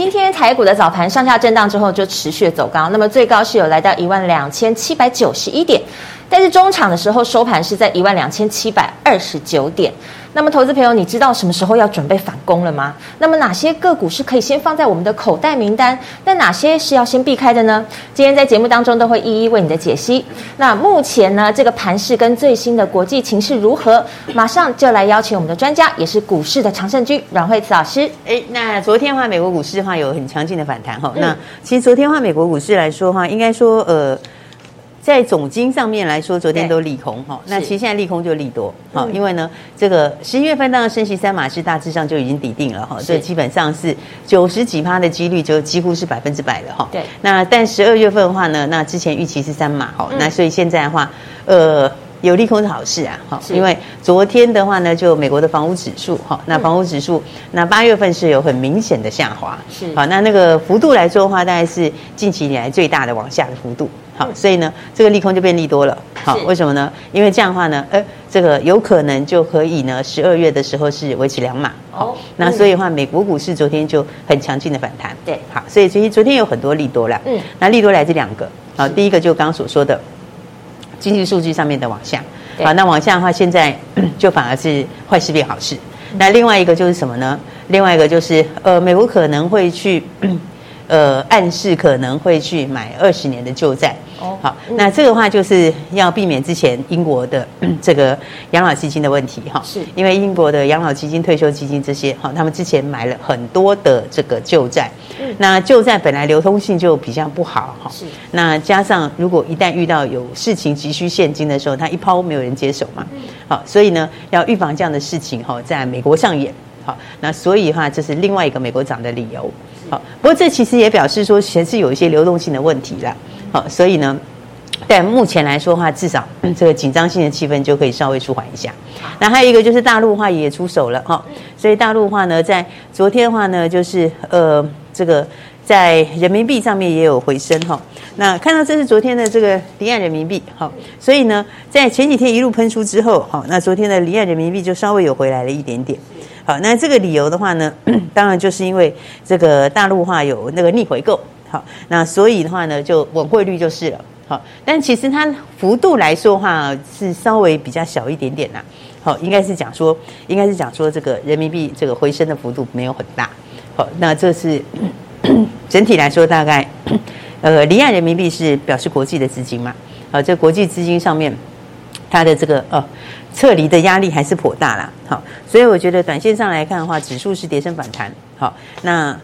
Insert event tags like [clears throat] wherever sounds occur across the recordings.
今天台股的早盘上下震荡之后，就持续走高，那么最高是有来到一万两千七百九十一点，但是中场的时候收盘是在一万两千七百二十九点。那么，投资朋友，你知道什么时候要准备反攻了吗？那么，哪些个股是可以先放在我们的口袋名单？那哪些是要先避开的呢？今天在节目当中都会一一为你的解析。那目前呢，这个盘势跟最新的国际情势如何？马上就来邀请我们的专家，也是股市的常胜军阮慧慈老师。哎，那昨天的话，美国股市的话有很强劲的反弹哈。那其实昨天的话，美国股市来说的话，应该说呃。在总金上面来说，昨天都利空哈。那其实现在利空就利多哈，因为呢，这个十一月份当然升息三码是大致上就已经底定了哈，所以基本上是九十几趴的几率就几乎是百分之百了哈。对。那但十二月份的话呢，那之前预期是三码哈，那所以现在的话，呃，有利空是好事啊哈，因为昨天的话呢，就美国的房屋指数哈，那房屋指数那八月份是有很明显的下滑，是好，那那个幅度来说的话，大概是近期以来最大的往下的幅度。好，所以呢，这个利空就变利多了。好，为什么呢？因为这样的话呢，呃，这个有可能就可以呢，十二月的时候是维持两码。好，那所以的话，美国股市昨天就很强劲的反弹。对，好，所以其实昨天有很多利多了。嗯，那利多来自两个。好，第一个就刚刚所说的经济数据上面的往下。好，那往下的话，现在 [clears throat] 就反而是坏事变好事。那另外一个就是什么呢？另外一个就是呃，美国可能会去呃暗示可能会去买二十年的旧债。哦，好，那这个话就是要避免之前英国的 [clears throat] 这个养老基金的问题哈，是。因为英国的养老基金、退休基金这些哈，他们之前买了很多的这个旧债，嗯，那旧债本来流通性就比较不好哈，是，那加上如果一旦遇到有事情急需现金的时候，他一抛没有人接手嘛，好，所以呢，要预防这样的事情哈，在美国上演，好，那所以的话这是另外一个美国涨的理由，好，不过这其实也表示说，还是有一些流动性的问题啦。好，所以呢，但目前来说的话，至少这个紧张性的气氛就可以稍微舒缓一下。那还有一个就是大陆话也出手了哈，所以大陆话呢，在昨天的话呢，就是呃，这个在人民币上面也有回升哈。那看到这是昨天的这个离岸人民币，好，所以呢，在前几天一路喷出之后，好，那昨天的离岸人民币就稍微有回来了一点点。好，那这个理由的话呢，[clears throat] 当然就是因为这个大陆话有那个逆回购。好，那所以的话呢，就稳汇率就是了。好，但其实它幅度来说的话，是稍微比较小一点点啦。好，应该是讲说，应该是讲说，这个人民币这个回升的幅度没有很大。好，那这是 [clears throat] 整体来说，大概呃，离岸人民币是表示国际的资金嘛。好，这国际资金上面它的这个呃撤离的压力还是颇大啦。好，所以我觉得短线上来看的话，指数是跌升反弹。好，那。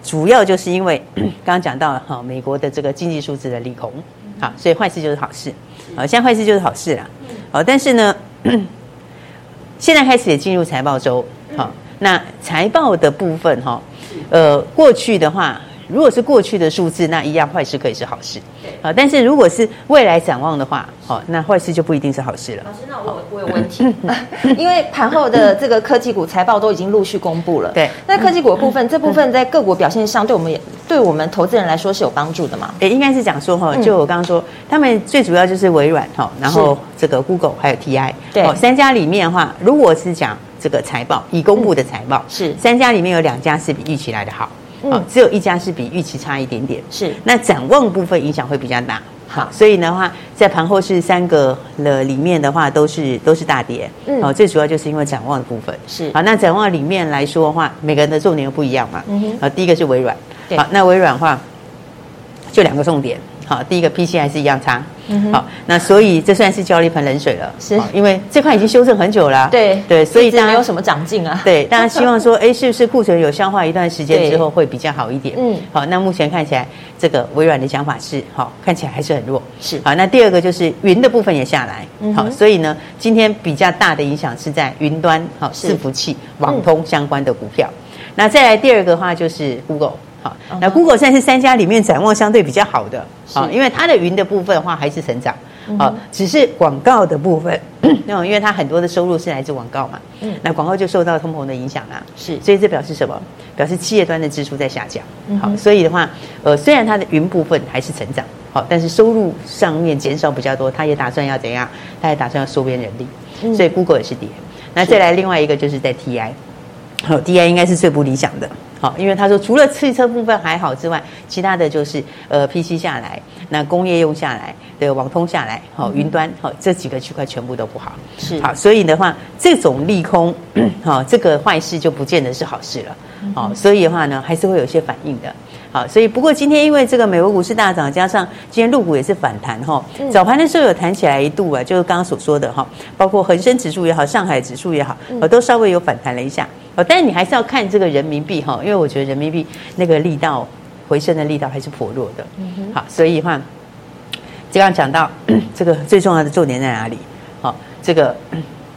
主要就是因为 [clears throat] 刚刚讲到哈，美国的这个经济数字的利空，好，所以坏事就是好事，好，现在坏事就是好事啦，好，但是呢，[clears throat] 现在开始也进入财报周，好，那财报的部分哈，呃，过去的话。如果是过去的数字，那一样坏事可以是好事。好，但是如果是未来展望的话，好，那坏事就不一定是好事了。老师，那我我有问题，[laughs] 因为盘后的这个科技股财报都已经陆续公布了。对，那科技股的部分，这部分在个股表现上，对我们也对我们投资人来说是有帮助的嘛？诶，应该是讲说哈，就我刚刚说，他们最主要就是微软哈，然后这个 Google 还有 TI，对，三家里面的话，如果是讲这个财报已公布的财报，是三家里面有两家是比预期来的好。嗯，只有一家是比预期差一点点，是那展望部分影响会比较大。好，所以的话，在盘后是三个了里面的话，都是都是大跌。嗯，好，最主要就是因为展望的部分是好。那展望里面来说的话，每个人的重点又不一样嘛。嗯哼，好，第一个是微软，好，那微软的话就两个重点。好，第一个 PC 还是一样差。嗯，好，那所以这算是浇了一盆冷水了，是。因为这块已经修正很久了，啊，对对，所以大家没有什么长进啊，对，大家 [laughs] 希望说，哎，是不是库存有消化一段时间之后会比较好一点？嗯，好，那目前看起来，这个微软的想法是，好，看起来还是很弱，是。好，那第二个就是云的部分也下来，好，所以呢，今天比较大的影响是在云端，好，伺服器、网通相关的股票，那再来第二个的话就是 Google。好，那 Google 现在是三家里面展望相对比较好的，好，因为它的云的部分的话还是成长，好，只是广告的部分，[clears throat] 那种因为它很多的收入是来自广告嘛，嗯，那广告就受到通膨的影响啦，是，所以这表示什么？表示企业端的支出在下降，好，所以的话，呃，虽然它的云部分还是成长，好，但是收入上面减少比较多，它也打算要怎样？它也打算要收编人力，所以 Google 也是跌。那再来另外一个就是在 TI，好，DI 应该是最不理想的。好，因为他说除了汽车部分还好之外，其他的就是呃 PC 下来，那工业用下来，对，网通下来，好，云端，好，这几个区块全部都不好。是，好，所以的话，这种利空，[clears throat] 好，这个坏事就不见得是好事了。好，所以的话呢，还是会有些反应的。好，所以不过今天因为这个美国股市大涨，加上今天陆股也是反弹哈。早盘的时候有弹起来一度啊，就是刚刚所说的哈，包括恒生指数也好，上海指数也好，我都稍微有反弹了一下。但是你还是要看这个人民币哈，因为我觉得人民币那个力道回升的力道还是薄弱的。嗯好，所以的话，这样讲到这个最重要的重点在哪里？好，这个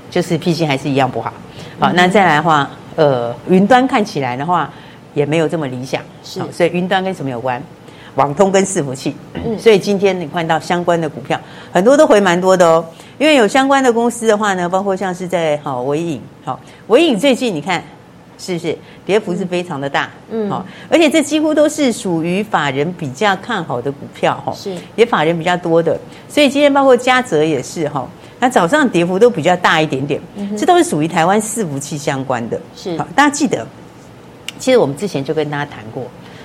就是 PC 还是一样不好。好，那再来的话，呃，云端看起来的话也没有这么理想。是，所以云端跟什么有关？网通跟伺服器。嗯。所以今天你看到相关的股票很多都回蛮多的哦。因为有相关的公司的话呢，包括像是在好维影，好维影最近你看是不是跌幅是非常的大，嗯，好，而且这几乎都是属于法人比较看好的股票哈，是。也法人比较多的，所以今天包括嘉泽也是哈，那早上跌幅都比较大一点点，这都是属于台湾伺服器相关的，是。好，大家记得，其实我们之前就跟大家谈过，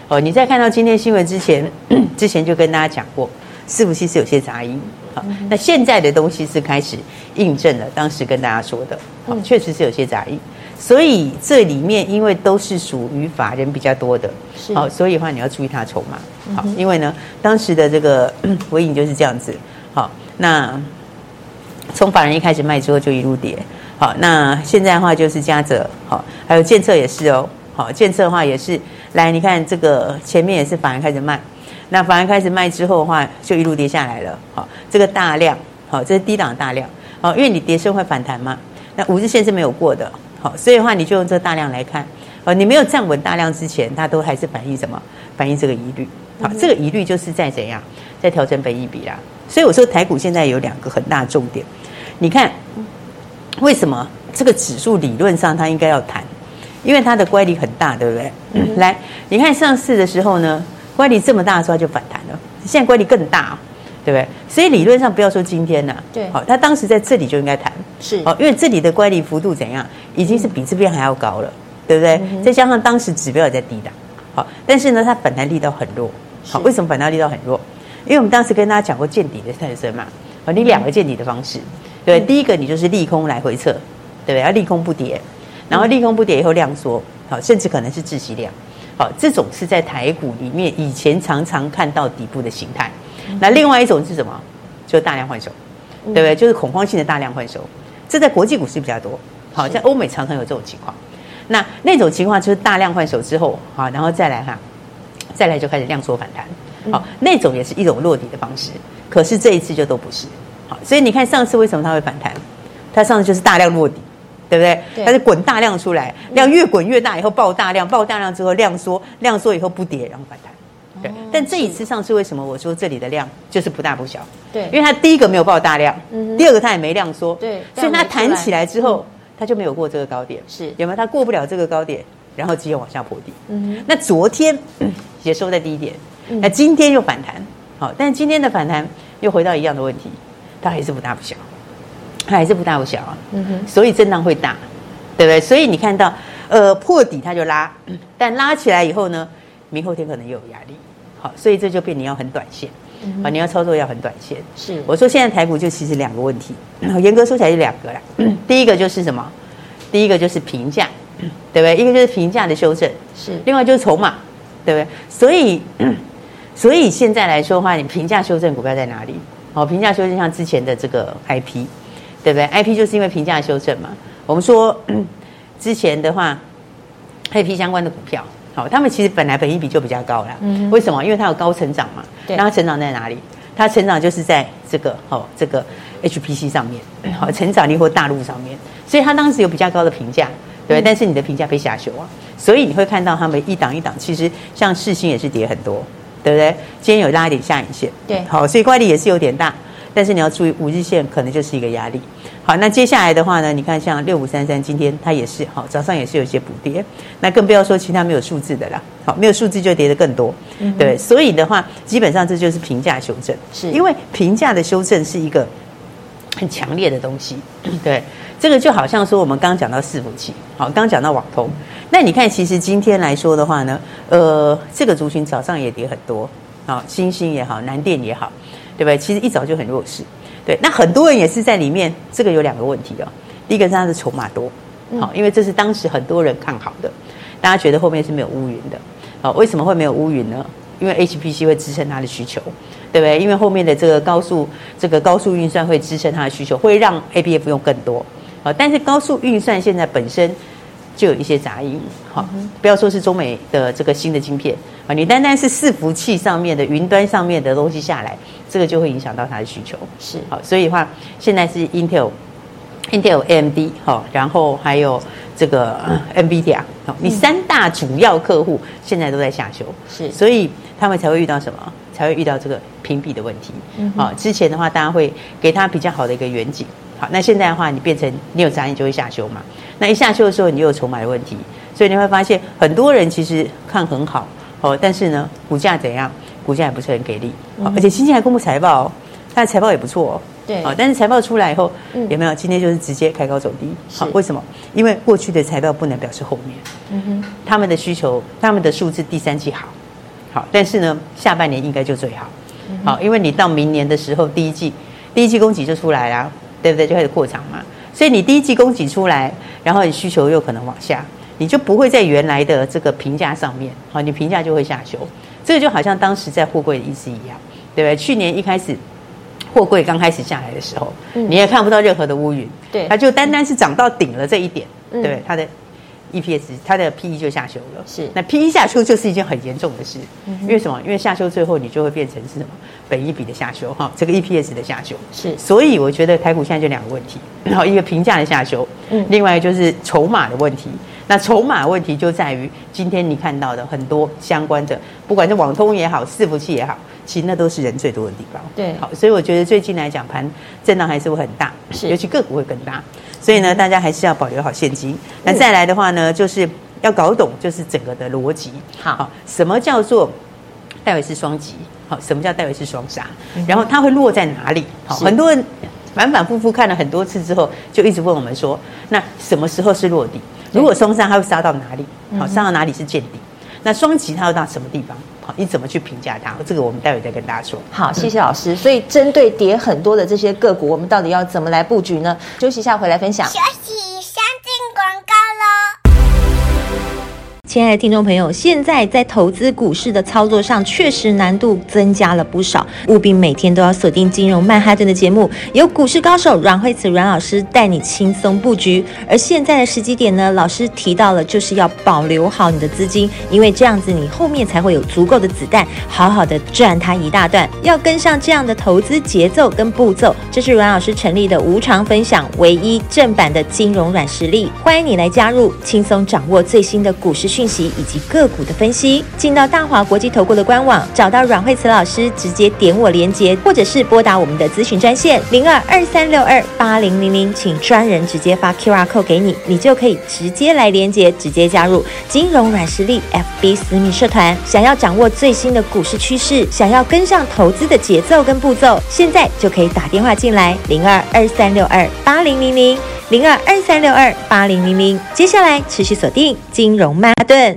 哦，你在看到今天新闻之前，[clears throat] 之前就跟大家讲过，伺服器是有些杂音。好那现在的东西是开始印证了当时跟大家说的，好，确实是有些杂音，所以这里面因为都是属于法人比较多的，好，所以的话你要注意它筹码，好，因为呢当时的这个 [clears throat] 尾影就是这样子，好，那从法人一开始卖之后就一路跌，好，那现在的话就是嘉泽，好，还有建策也是哦，好，建策的话也是，来你看这个前面也是反而开始卖。那反而开始卖之后的话，就一路跌下来了。好，这个大量，好，这是低档大量。好，因为你跌升会反弹嘛。那五日线是没有过的。好，所以的话你就用这个大量来看。哦，你没有站稳大量之前，它都还是反映什么？反映这个疑虑。好，这个疑虑就是在怎样，在调整本益比啦。所以我说台股现在有两个很大重点。你看，为什么这个指数理论上它应该要弹？因为它的乖离很大，对不对？嗯。来，你看上市的时候呢？乖离这么大的时候就反弹了，现在乖离更大，对不对？所以理论上不要说今天呐，对，好，它当时在这里就应该弹，是，好，因为这里的乖离幅度怎样，已经是比这边还要高了，对不对？再加上当时指标也在低档，好，但是呢，它反弹力道很弱，好，为什么反弹力道很弱？因为我们当时跟大家讲过见底的产生嘛，好，你两个见底的方式，对，第一个你就是利空来回撤，对不对？要利空不跌，然后利空不跌以后量缩，好，甚至可能是窒息量。好，这种是在台股里面以前常常看到底部的形态。那另外一种是什么？就大量换手，对不对？就是恐慌性的大量换手。这在国际股市比较多。好，在欧美常常有这种情况。那那种情况就是大量换手之后，好，然后再来哈，再来就开始量缩反弹。好，那种也是一种落底的方式。可是这一次就都不是。好，所以你看上次为什么它会反弹？它上次就是大量落底。对不对？它是滚大量出来，量越滚越大，以后爆大量，爆大量之后量缩，量缩以后不跌，然后反弹。对，哦、但这一次上次为什么我说这里的量就是不大不小？对，因为它第一个没有爆大量，嗯，第二个它也没量缩，对，所以它弹起来之后，它就没有过这个高点，是有没有？它过不了这个高点，然后直接往下破底。嗯，那昨天 [coughs] 也收在低点，那今天又反弹，好，但今天的反弹又回到一样的问题，它还是不大不小。它还是不大不小啊，嗯哼，所以震荡会大，对不对？所以你看到，呃，破底它就拉，[clears throat] 但拉起来以后呢，明后天可能又有压力，好，所以这就变你要很短线，啊，你要操作要很短线。是，我说现在台股就其实两个问题，[clears throat] 严格说起来是两个啦。[clears throat] 第一个就是什么？第一个就是评价，对不对？一个就是评价的修正，是，另外就是筹码，对不对？所以，所以现在来说的话，你评价修正股票在哪里？好，评价修正像之前的这个 IP。对不对？I P 就是因为评价修正嘛。我们说 [clears throat] 之前的话，I P 相关的股票，好，他们其实本来本益比就比较高了。嗯，为什么？因为它有高成长嘛。对。那它成长在哪里？它成长就是在这个好这个 H P C 上面，好，成长力或大陆上面，所以它当时有比较高的评价，对。但是你的评价被下修啊，所以你会看到他们一档一档，其实像世星也是跌很多，对不对？今天有拉一点下影线，对，好，所以乖离也是有点大，但是你要注意五日线可能就是一个压力。好，那接下来的话呢，你看像六五三三，今天它也是好，早上也是有一些补跌，那更不要说其他没有数字的啦。好，没有数字就跌得更多，嗯、对，所以的话，基本上这就是评价修正，是。因为评价的修正是一个很强烈的东西，[clears throat] 对，这个就好像说我们刚刚讲到伺服器，好，刚刚讲到网通，那你看其实今天来说的话呢，呃，这个族群早上也跌很多，好，欣兴也好，南电也好，对不对？其实一早就很弱势。对，那很多人也是在里面，这个有两个问题哦。第一个是它的筹码多，好，因为这是当时很多人看好的，大家觉得后面是没有乌云的，好，为什么会没有乌云呢？因为 HPC 会支撑它的需求，对不对？因为后面的这个高速这个高速运算会支撑它的需求，会让 ABF 用更多，好，但是高速运算现在本身就有一些杂音，好，不要说是中美的这个新的晶片啊，你单单是伺服器上面的云端上面的东西下来。这个就会影响到它的需求，是好，所以的话，现在是 Intel、Intel、AMD 好，然后还有这个 NVIDIA 好，你三大主要客户现在都在下修，是，所以他们才会遇到什么？才会遇到这个屏蔽的问题。好，之前的话，大家会给他比较好的一个远景，好，那现在的话，你变成你有杂音就会下修嘛？那一下修的时候，你又有筹码的问题，所以你会发现很多人其实看很好，哦，但是呢，股价怎样？股价也不是很给力，嗯、而且今天还公布财报，它的财报也不错哦。对，啊，但是财报出来以后，嗯、有没有？今天就是直接开高走低。好，为什么？因为过去的财报不能表示后面。嗯哼，他们的需求，他们的数字第三季好，好，但是呢，下半年应该就最好。嗯、好，因为你到明年的时候，第一季，第一季供给就出来啦，对不对？就开始扩厂嘛。所以你第一季供给出来，然后你需求又可能往下，你就不会在原来的这个评价上面，好，你评价就会下修。这个就好像当时在货柜的意思一样，对不对？去年一开始货柜刚开始下来的时候，嗯、你也看不到任何的乌云，对，它就单单是涨到顶了这一点，嗯、对？它的 EPS 它的 PE 就下修了，是。那 PE 下修就是一件很严重的事，嗯、因为什么？因为下修最后你就会变成是什么？本一比的下修哈，这个 EPS 的下修是。所以我觉得台股现在就两个问题，然后一个评价的下修，嗯，另外就是筹码的问题。那筹码问题就在于今天你看到的很多相关的，不管是网通也好，伺服器也好，其实那都是人最多的地方。对，好，所以我觉得最近来讲盘震荡还是会很大，是，尤其个股会更大。所以呢，大家还是要保留好现金。那再来的话呢，就是要搞懂就是整个的逻辑。好，什么叫做戴维斯双击？好，什么叫戴维斯双杀？然后它会落在哪里？好，很多人反反复复看了很多次之后，就一直问我们说，那什么时候是落地？如果双杀，它会杀到哪里？好，杀到哪里是见底？那双击它要到什么地方？好，你怎么去评价它？这个我们待会再跟大家说。好，谢谢老师。所以针对跌很多的这些个股，我们到底要怎么来布局呢？休息一下，回来分享。休息。亲爱的听众朋友，现在在投资股市的操作上，确实难度增加了不少，务必每天都要锁定金融曼哈顿的节目，由股市高手阮慧慈阮老师带你轻松布局。而现在的时机点呢，老师提到了，就是要保留好你的资金，因为这样子你后面才会有足够的子弹，好好的赚它一大段。要跟上这样的投资节奏跟步骤，这是阮老师成立的无偿分享唯一正版的金融软实力，欢迎你来加入，轻松掌握最新的股市讯息以及个股的分析，进到大华国际投顾的官网，找到阮慧慈老师，直接点我连接，或者是拨打我们的咨询专线零二二三六二八零零零，请专人直接发 QR code 给你，你就可以直接来连接，直接加入金融软实力 FB 私密社团。想要掌握最新的股市趋势，想要跟上投资的节奏跟步骤，现在就可以打电话进来零二二三六二八零零零。零二二三六二八零零零，接下来持续锁定金融曼哈顿。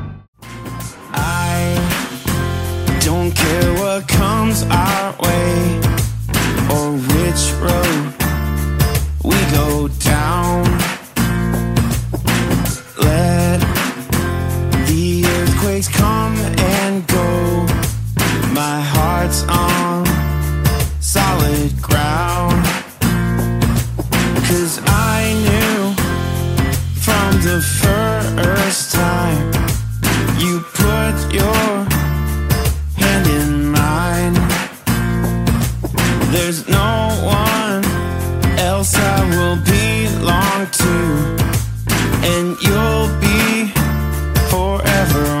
You'll be forever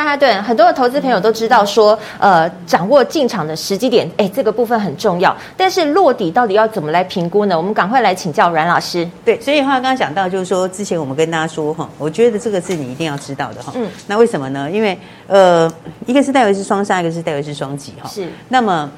曼哈顿。很多的投资朋友都知道说，呃，掌握进场的时机点，哎，这个部分很重要。但是落底到底要怎么来评估呢？我们赶快来请教阮老师。对，所以的话刚刚讲到，就是说之前我们跟大家说哈，我觉得这个是你一定要知道的哈。嗯。那为什么呢？因为呃，一个是戴维斯双杀，一个是戴维斯双击哈。是。那么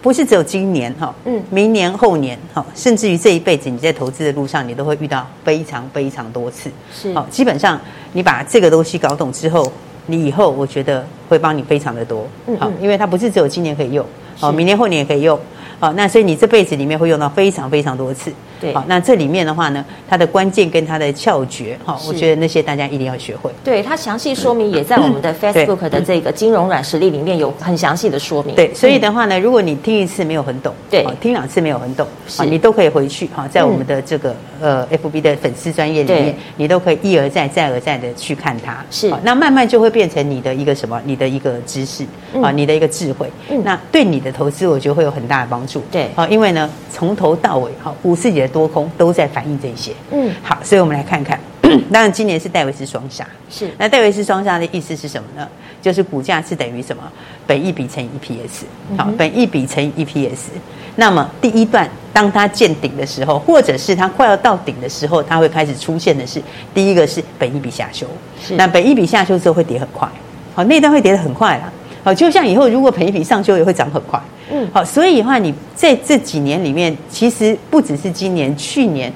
不是只有今年哈，嗯，明年后年哈，甚至于这一辈子，你在投资的路上，你都会遇到非常非常多次。是。好，基本上。你把这个东西搞懂之后，你以后我觉得会帮你非常的多，好、因为它不是只有今年可以用，好，明年后年也可以用，好，那所以你这辈子里面会用到非常非常多次，对好，那这里面的话呢，它的关键跟它的窍诀，哈，我觉得那些大家一定要学会。对，它详细说明也在我们的 Facebook 的这个金融软实力里面有很详细的说明。对，所以的话呢，如果你听一次没有很懂，对，听两次没有很懂，啊你都可以回去哈，在我们的这个呃 FB 的粉丝专业里面，你都可以一而再再而再的去看它。是，那慢慢就会变成你的一个什么？你的一个知识啊，你的一个智慧。那对你的投资，我觉得会有很大的帮助。对，好，因为呢，从头到尾哈，五四级的多空都在反映这些。嗯，好，所以我们来看看。当然，今年是戴维斯双杀。是，那戴维斯双杀的意思是什么呢？就是股价是等于什么？本益比乘以 EPS。好，本益比乘以 EPS。那么第一段，当它见顶的时候，或者是它快要到顶的时候，它会开始出现的是第一个是本益比下修。是，那本益比下修之后会跌很快。好，那段会跌得很快啦。好，就像以后如果本一比上修也会涨很快。嗯，好，所以的话，你在这几年里面，其实不只是今年，去年。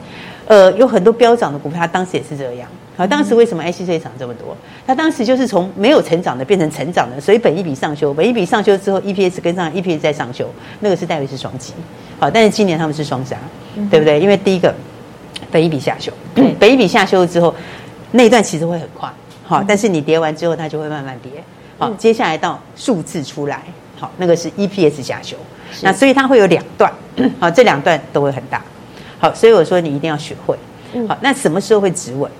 呃，有很多飙涨的股票，它当时也是这样。好，当时为什么 IC 设计涨这么多？它当时就是从没有成长的变成成长的，所以本一比上修，本一比上修之后，EPS 跟上，EPS 再上修，那个是戴维斯双击。好，但是今年他们是双杀，对不对？因为第一个本一比下修，本一比下修之后，那一段其实会很快。好，但是你跌完之后，它就会慢慢跌。好，接下来到数字出来，好，那个是 EPS 下修。那所以它会有两段，[clears throat] 好，这两段都会很大。好，所以我说你一定要学会。好，那什么时候会止稳？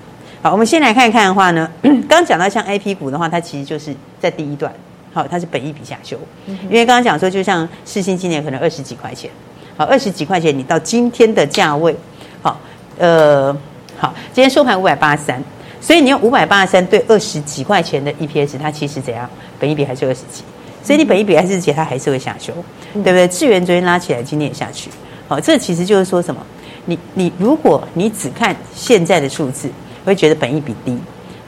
好，我们先来看一看的话呢，[clears throat] 刚讲到像 IP 股的话，它其实就是在第一段。好，它是本益比下修，因为刚刚讲说，就像世新今年可能二十几块钱，好，二十几块钱，你到今天的价位，好，呃，好，今天收盘五百八十三，所以你用五百八十三对二十几块钱的 EPS，它其实怎样？本益比还是二十几，所以你本益比还是几，它还是会下修，对不对？智源昨天拉起来，今天也下去，好，这其实就是说什么？你你如果你只看现在的数字，会觉得本益比低，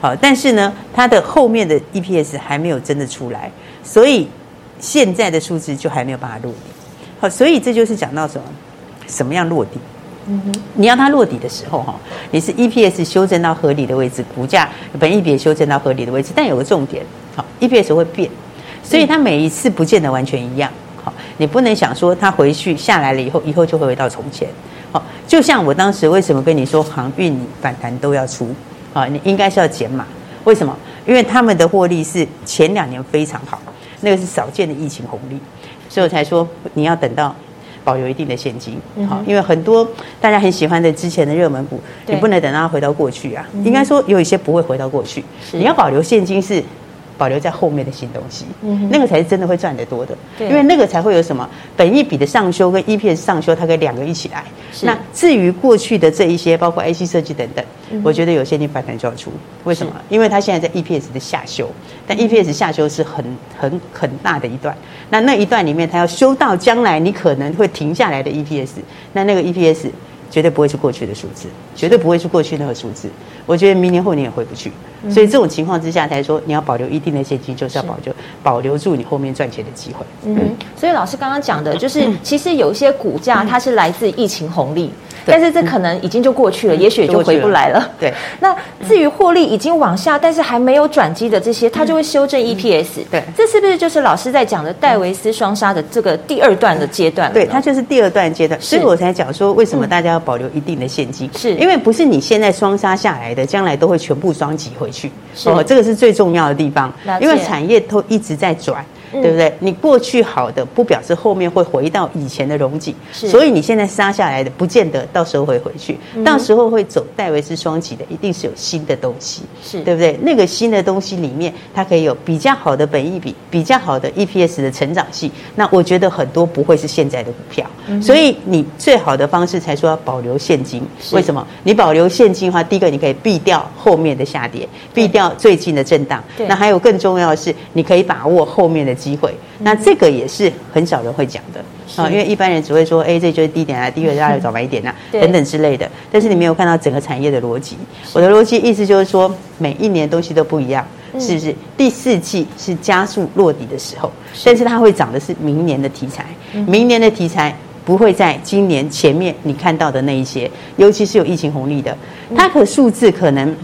好，但是呢，它的后面的 EPS 还没有真的出来，所以现在的数字就还没有办法落地，好，所以这就是讲到什么，什么样落底？嗯，你要它落底的时候哈，你是 EPS 修正到合理的位置，股价本益比修正到合理的位置，但有个重点，好，EPS 会变，所以它每一次不见得完全一样，好，你不能想说它回去下来了以后，以后就会回到从前。好，就像我当时为什么跟你说航运反弹都要出啊？你应该是要减码，为什么？因为他们的获利是前两年非常好，那个是少见的疫情红利，所以我才说你要等到保留一定的现金。好，因为很多大家很喜欢的之前的热门股，你不能等到它回到过去啊。应该说有一些不会回到过去，你要保留现金是。保留在后面的新东西，嗯，那个才是真的会赚得多的，对，因为那个才会有什么本一笔的上修跟 EPS 上修，它可以两个一起来。那至于过去的这一些，包括 IC 设计等等，我觉得有些你反弹就要出。为什么？因为它现在在 EPS 的下修，但 EPS 下修是很很很大的一段。那那一段里面，它要修到将来你可能会停下来的 EPS，那那个 EPS。绝对不会是过去的数字，绝对不会是过去那个数字。我觉得明年后年也回不去，所以这种情况之下才说你要保留一定的现金，就是要保留保留住你后面赚钱的机会。嗯，所以老师刚刚讲的就是，[clears throat] 其实有一些股价它是来自疫情红利。但是这可能已经就过去了，也许也就回不来了。对，那至于获利已经往下，但是还没有转机的这些，它就会修正 EPS。对，这是不是就是老师在讲的戴维斯双杀的这个第二段的阶段？对，它就是第二段阶段。所以我才讲说，为什么大家要保留一定的现金？是因为不是你现在双杀下来的，将来都会全部双击回去。哦，这个是最重要的地方，因为产业都一直在转。对不对？你过去好的不表示后面会回到以前的容景，所以你现在杀下来的不见得到时候会回去，到时候会走戴维斯双击的，一定是有新的东西，是对不对？那个新的东西里面，它可以有比较好的本益比，比较好的 EPS 的成长性。那我觉得很多不会是现在的股票，所以你最好的方式才说要保留现金。为什么？你保留现金的话，第一个你可以避掉后面的下跌，避掉最近的震荡。那还有更重要的是，你可以把握后面的。机会，那这个也是很少人会讲的。啊，因为一般人只会说，哎，这就是低点啊，第一个大家早买一点啊，等等之类的。但是你没有看到整个产业的逻辑。我的逻辑意思就是说，每一年东西都不一样，是不是？第四季是加速落底的时候，但是它会涨的是明年的题材，明年的题材不会在今年前面你看到的那一些，尤其是有疫情红利的，它可数字可能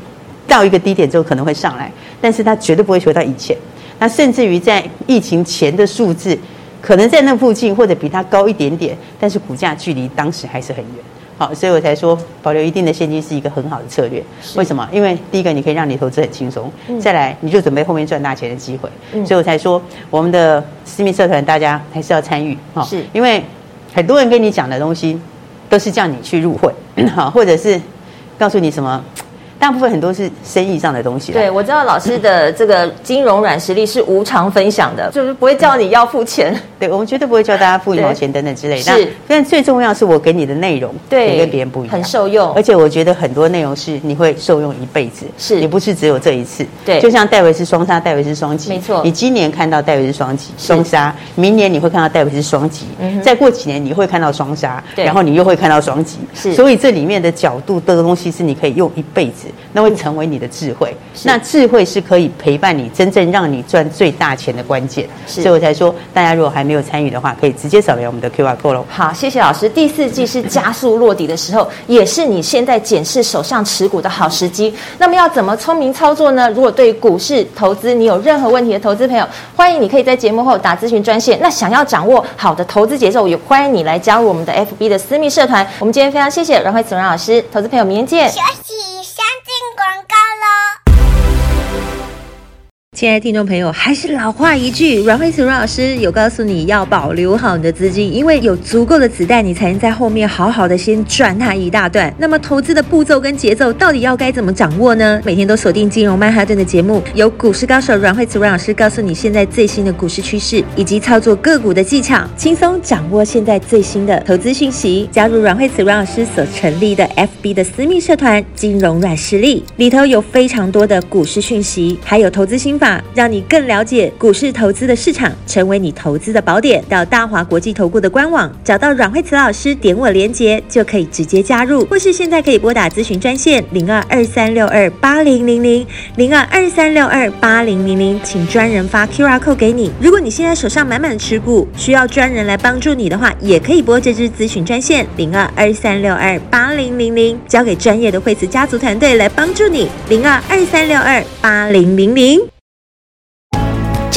到一个低点之后可能会上来，但是它绝对不会回到以前。那甚至于在疫情前的数字，可能在那附近或者比它高一点点，但是股价距离当时还是很远。好，所以我才说保留一定的现金是一个很好的策略。为什么？因为第一个你可以让你投资很轻松，嗯再来你就准备后面赚大钱的机会。嗯所以我才说我们的私密社团大家还是要参与哈，是因为很多人跟你讲的东西都是叫你去入会，好，或者是告诉你什么。大部分很多是生意上的东西啦。对，我知道老师的这个金融软实力是无偿分享的，就是不会叫你要付钱。[laughs] 对，我们绝对不会叫大家付一毛钱等等之类的。是，但最重要是我给你的内容，对，跟别人不一样，很受用。而且我觉得很多内容是你会受用一辈子，是，也不是只有这一次。对，就像戴维斯双杀，戴维斯双击，没错。你今年看到戴维斯双击双杀，明年你会看到戴维斯双击，嗯，再过几年你会看到双杀，然后你又会看到双击。是，所以这里面的角度的东西是你可以用一辈子，那会成为你的智慧。那智慧是可以陪伴你，真正让你赚最大钱的关键。所以我才说，大家如果还没有参与的话，可以。直接扫描我们的 QR code 喽。好，谢谢老师。第四季是加速落底的时候，也是你现在检视手上持股的好时机。那么要怎么聪明操作呢？如果对股市投资你有任何问题的投资朋友，欢迎你可以在节目后打咨询专线。那想要掌握好的投资节奏，也欢迎你来加入我们的 FB 的私密社团。我们今天非常谢谢阮慧慈阮老师，投资朋友明天见。广告喽。亲爱的听众朋友，还是老话一句，阮慧慈阮老师有告诉你要保留好你的资金，因为有足够的子弹，你才能在后面好好的先赚它一大段。那么投资的步骤跟节奏到底要该怎么掌握呢？每天都锁定金融曼哈顿的节目，由股市高手阮慧慈阮老师告诉你现在最新的股市趋势以及操作个股的技巧，轻松掌握现在最新的投资讯息。加入阮慧慈阮老师所成立的 FB 的私密社团“金融软实力”，里头有非常多的股市讯息，还有投资心法。让你更了解股市投资的市场，成为你投资的宝典。到大华国际投顾的官网，找到阮蕙慈老师，点我连接就可以直接加入，或是现在可以拨打咨询专线零二二三六二八零零零零二二三六二八零零零，请专人发 QR code 给你。如果你现在手上满满的持股，需要专人来帮助你的话，也可以拨这支咨询专线零二二三六二八零零零，交给专业的惠慈家族团队来帮助你零二二三六二八零零零。